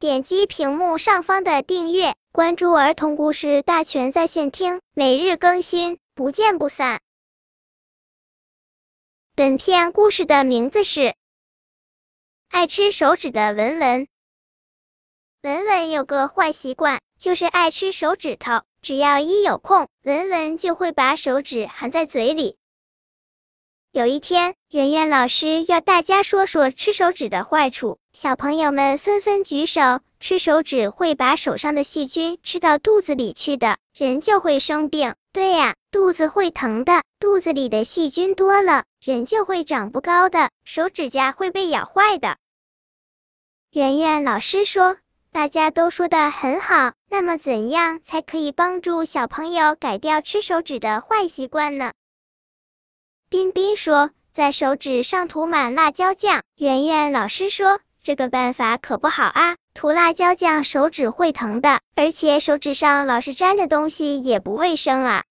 点击屏幕上方的订阅，关注儿童故事大全在线听，每日更新，不见不散。本片故事的名字是《爱吃手指的文文》。文文有个坏习惯，就是爱吃手指头。只要一有空，文文就会把手指含在嘴里。有一天，圆圆老师要大家说说吃手指的坏处，小朋友们纷纷举手。吃手指会把手上的细菌吃到肚子里去的，人就会生病。对呀，肚子会疼的，肚子里的细菌多了，人就会长不高的，手指甲会被咬坏的。圆圆老师说，大家都说的很好，那么怎样才可以帮助小朋友改掉吃手指的坏习惯呢？彬彬说，在手指上涂满辣椒酱。圆圆老师说，这个办法可不好啊，涂辣椒酱手指会疼的，而且手指上老是粘着东西也不卫生啊。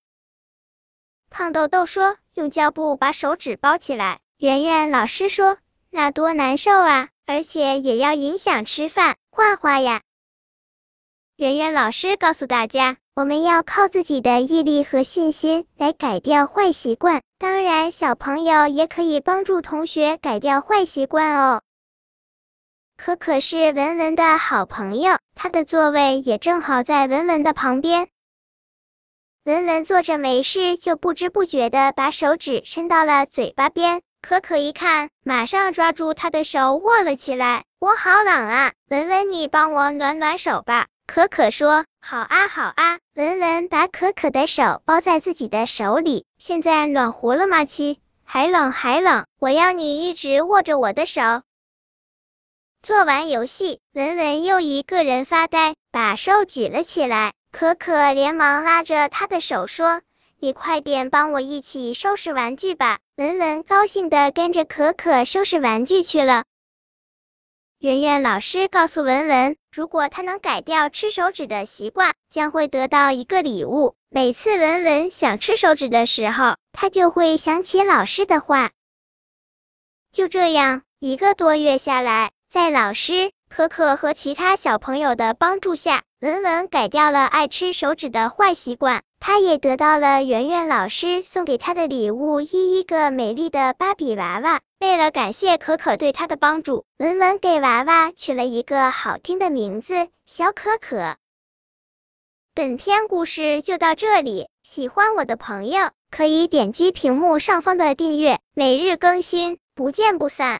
胖豆豆说，用胶布把手指包起来。圆圆老师说，那多难受啊，而且也要影响吃饭、画画呀。圆圆老师告诉大家。我们要靠自己的毅力和信心来改掉坏习惯，当然小朋友也可以帮助同学改掉坏习惯哦。可可是文文的好朋友，他的座位也正好在文文的旁边。文文坐着没事，就不知不觉的把手指伸到了嘴巴边。可可一看，马上抓住他的手握了起来。我好冷啊，文文你帮我暖暖手吧。可可说：“好啊，好啊。”文文把可可的手包在自己的手里。现在暖和了吗？亲，还冷还冷。我要你一直握着我的手。做完游戏，文文又一个人发呆，把手举了起来。可可连忙拉着他的手说：“你快点帮我一起收拾玩具吧。”文文高兴的跟着可可收拾玩具去了。圆圆老师告诉文文，如果他能改掉吃手指的习惯，将会得到一个礼物。每次文文想吃手指的时候，他就会想起老师的话。就这样，一个多月下来，在老师、可可和其他小朋友的帮助下，文文改掉了爱吃手指的坏习惯。他也得到了圆圆老师送给他的礼物——一一个美丽的芭比娃娃。为了感谢可可对他的帮助，文文给娃娃取了一个好听的名字——小可可。本篇故事就到这里，喜欢我的朋友可以点击屏幕上方的订阅，每日更新，不见不散。